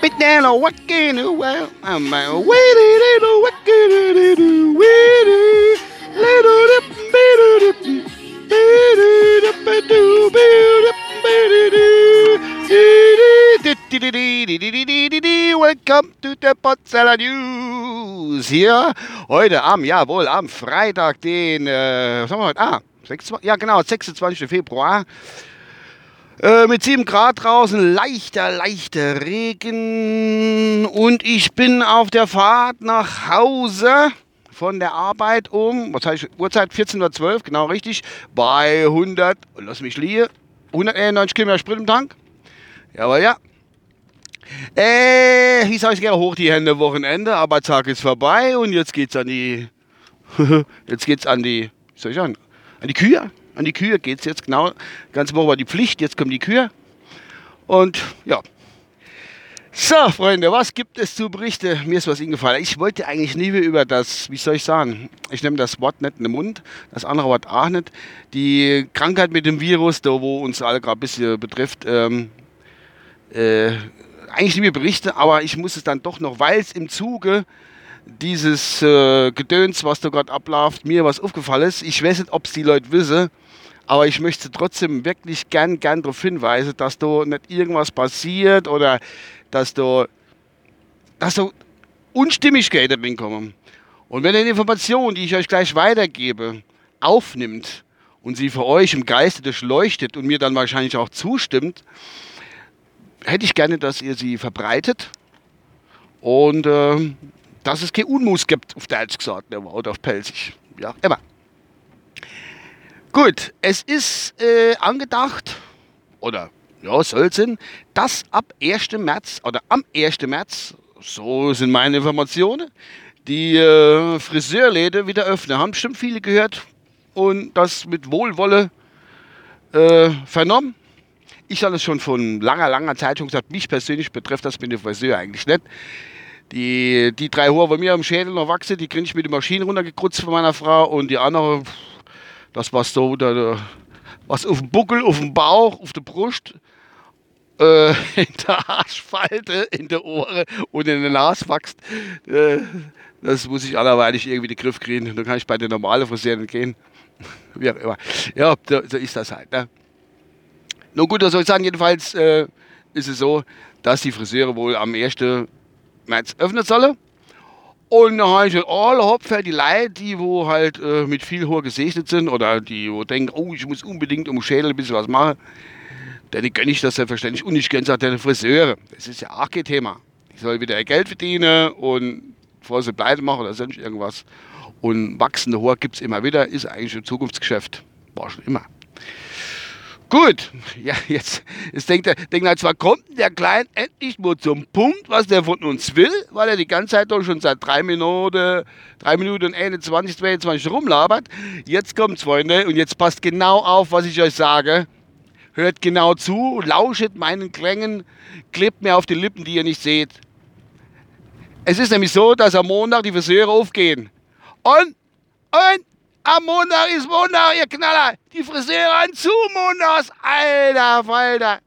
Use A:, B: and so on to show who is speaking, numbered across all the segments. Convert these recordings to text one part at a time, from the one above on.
A: But then what can you well? I'm waiting little what can you do? Waiting Welcome to the Potzeller News. Hier heute am, jawohl, am Freitag, den, äh, was haben wir heute? Ah, 26, ja genau, 26. Februar. Äh, mit 7 Grad draußen, leichter, leichter Regen. Und ich bin auf der Fahrt nach Hause von der Arbeit um, was heißt Uhrzeit 14.12 Uhr, genau richtig, bei 100, lass mich liegen, 191 Kilometer Sprit im Tank. Jawohl, ja. Äh, ich sage gerne hoch die Hände Wochenende, Arbeitstag ist vorbei und jetzt geht's an die, jetzt geht's an die, wie soll ich sagen, an die Kühe. An die Kühe geht's jetzt genau. Ganze Woche war die Pflicht, jetzt kommen die Kühe. Und ja, so, Freunde, was gibt es zu berichten? Mir ist was eingefallen. Ich wollte eigentlich nie über das, wie soll ich sagen, ich nehme das Wort nicht in den Mund, das andere Wort auch nicht. Die Krankheit mit dem Virus, da wo uns alle gerade ein bisschen betrifft, ähm, äh, eigentlich nie mehr berichten, aber ich muss es dann doch noch, weil es im Zuge dieses äh, Gedöns, was da gerade abläuft, mir was aufgefallen ist. Ich weiß nicht, ob es die Leute wissen, aber ich möchte trotzdem wirklich gern, gern darauf hinweisen, dass da nicht irgendwas passiert oder dass da, dass da Unstimmigkeiten reinkommen. Und wenn ihr die Information, die ich euch gleich weitergebe, aufnimmt und sie für euch im Geiste durchleuchtet und mir dann wahrscheinlich auch zustimmt, hätte ich gerne, dass ihr sie verbreitet und äh, dass es kein Unmus gibt, auf Deutsch gesagt, oder auf Pelzig. Ja, immer. Gut, es ist äh, angedacht, oder ja, soll sein, dass ab 1. März oder am 1. März, so sind meine Informationen, die äh, Friseurläden wieder öffnen. Haben bestimmt viele gehört und das mit Wohlwolle äh, vernommen. Ich habe es schon von langer, langer Zeit schon gesagt, mich persönlich betrifft das mit dem Friseur eigentlich nicht. Die, die drei Haare, die mir am Schädel noch wachsen, die kriege ich mit der Maschine runtergekrutzt von meiner Frau und die andere, das war so, da, was auf dem Buckel, auf dem Bauch, auf der Brust, äh, in der Arschfalte, in der Ohren und in der Nase wächst, äh, das muss ich allerweilig irgendwie in den Griff kriegen. Dann kann ich bei den normalen Friseuren gehen. Wie auch immer. Ja, so, so ist das halt. Ne? Nun gut, was soll ich sagen? Jedenfalls äh, ist es so, dass die Friseure wohl am 1. März öffnen sollen. Und dann habe ich gesagt, alle Hopfer, die Leute, die wo halt äh, mit viel hoher gesegnet sind oder die wo denken, oh, ich muss unbedingt um Schädel ein bisschen was machen, dann gönne ich das selbstverständlich. Und ich gönne es auch den Friseure. Das ist ja auch kein Thema. Ich soll wieder Geld verdienen und bevor sie pleite machen oder sonst irgendwas. Und wachsende Haar gibt es immer wieder, ist eigentlich ein Zukunftsgeschäft. War schon immer. Gut, ja, jetzt, jetzt denkt er, denkt er, zwar kommt der Klein endlich mal zum Punkt, was der von uns will, weil er die ganze Zeit doch schon seit drei Minuten, drei Minuten und 21, 22 rumlabert. Jetzt kommt's, Freunde, und jetzt passt genau auf, was ich euch sage. Hört genau zu, lauschet meinen Klängen, klebt mir auf die Lippen, die ihr nicht seht. Es ist nämlich so, dass am Montag die Friseure aufgehen. Und, und, am Montag ist Montag, ihr Knaller. Die Friseure an zu montags. Alter Falter.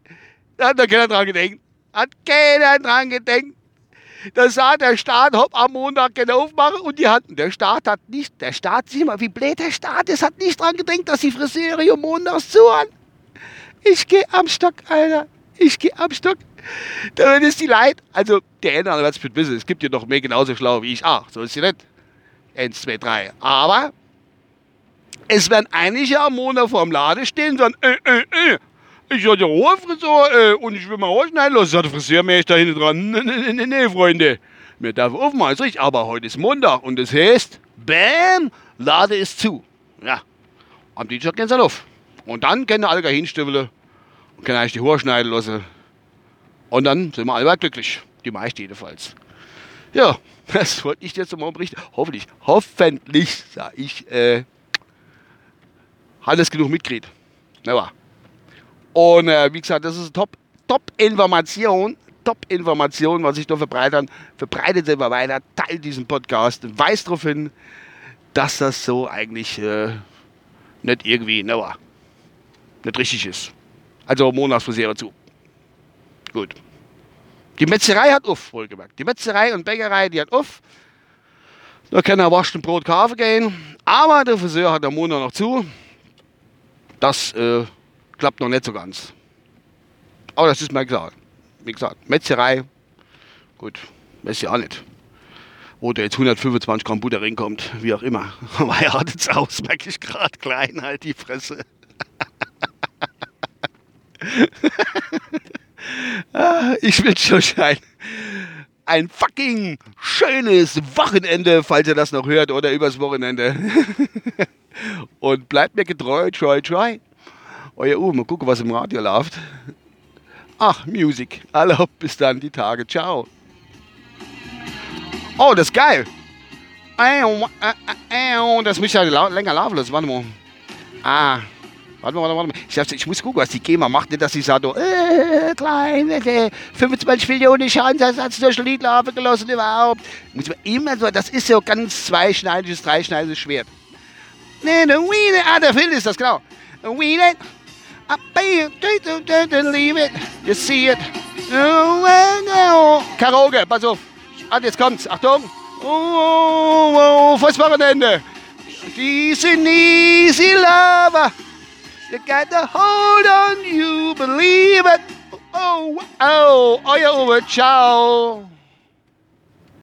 A: Da hat da keiner dran gedenkt. Hat keiner dran gedenkt. Da sah der Staat, hopp, am Montag können aufmachen und die hatten. Der Staat hat nicht, der Staat, sieh mal, wie blöd der Staat ist, hat nicht dran gedenkt, dass die Friseure um montags zu haben. Ich gehe am Stock, Alter. Ich gehe am Stock. Dann ist die Leid. Also, der eine wird es wissen. Es gibt ja noch mehr genauso schlau wie ich. Ach, so ist sie nicht. Eins, zwei, drei. Aber es werden einige am Montag vor dem Laden stehen und sagen, äh, äh, äh. Ich habe ja Haarfrisur äh, und ich will mal Haare schneiden lassen. Sagt der Friseurmeister da hinten dran. Nee, nee, nee, nee, Freunde. Wir dürfen aufmachen, ist richtig. Aber heute ist Montag und das heißt, bam, Lade ist zu. Ja. Am Dienstag gehen sie auf. Und dann können alle hinstübeln und können eigentlich die Haare schneiden lassen. Und dann sind wir alle glücklich. Die meisten jedenfalls. Ja, das wollte ich jetzt mal berichten. Hoffentlich, hoffentlich, sag ich, äh, alles genug mitgekriegt. Ja. Und äh, wie gesagt, das ist top, top Information, top Information, was ich da verbreitet Verbreitet selber weiter, teilt diesen Podcast, weist darauf hin, dass das so eigentlich äh, nicht irgendwie, ne, nicht richtig ist. Also Monatsfrisierer zu. Gut. Die Metzgerei hat auf, wohlgemerkt. Die Metzgerei und Bäckerei, die hat auf. Da kann er waschen Brot kaufen gehen. Aber der Friseur hat am Montag noch zu. Das äh, klappt noch nicht so ganz. Aber das ist mir gesagt. Wie gesagt, Metzgerei, gut, weiß ich auch nicht. Wo da jetzt 125 Gramm Butter reinkommt, wie auch immer. Aber er hat es aus, merke ich gerade klein, halt die Fresse. Ah, ich wünsche euch ein, ein fucking schönes Wochenende, falls ihr das noch hört, oder übers Wochenende. Und bleibt mir getreu, treu, treu. Euer U, mal gucken, was im Radio läuft. Ach, Musik. Alle bis dann die Tage. Ciao. Oh, das ist geil. Das muss ja länger laufen lassen. Warte mal. Ah. Warte mal, warte mal. Ich, ich muss gucken, was die GEMA macht. Nicht, dass sie sagt, äh, klein, äh, 25 Millionen Schadensersatz durch Lied laufen gelassen überhaupt. Muss man immer so, das ist so ganz zweischneidiges, dreischneidiges Schwert. Nee, ne, ne, ah, der Film ist das, genau. We it. You don't leave it. You see it. Karaoke, pass auf. Ah, jetzt kommt's. Achtung. Oh, oh, oh, fürs Wochenende. Diese easy lover. You got to hold on, you believe it. Oh, oh, euer Uwe, ciao.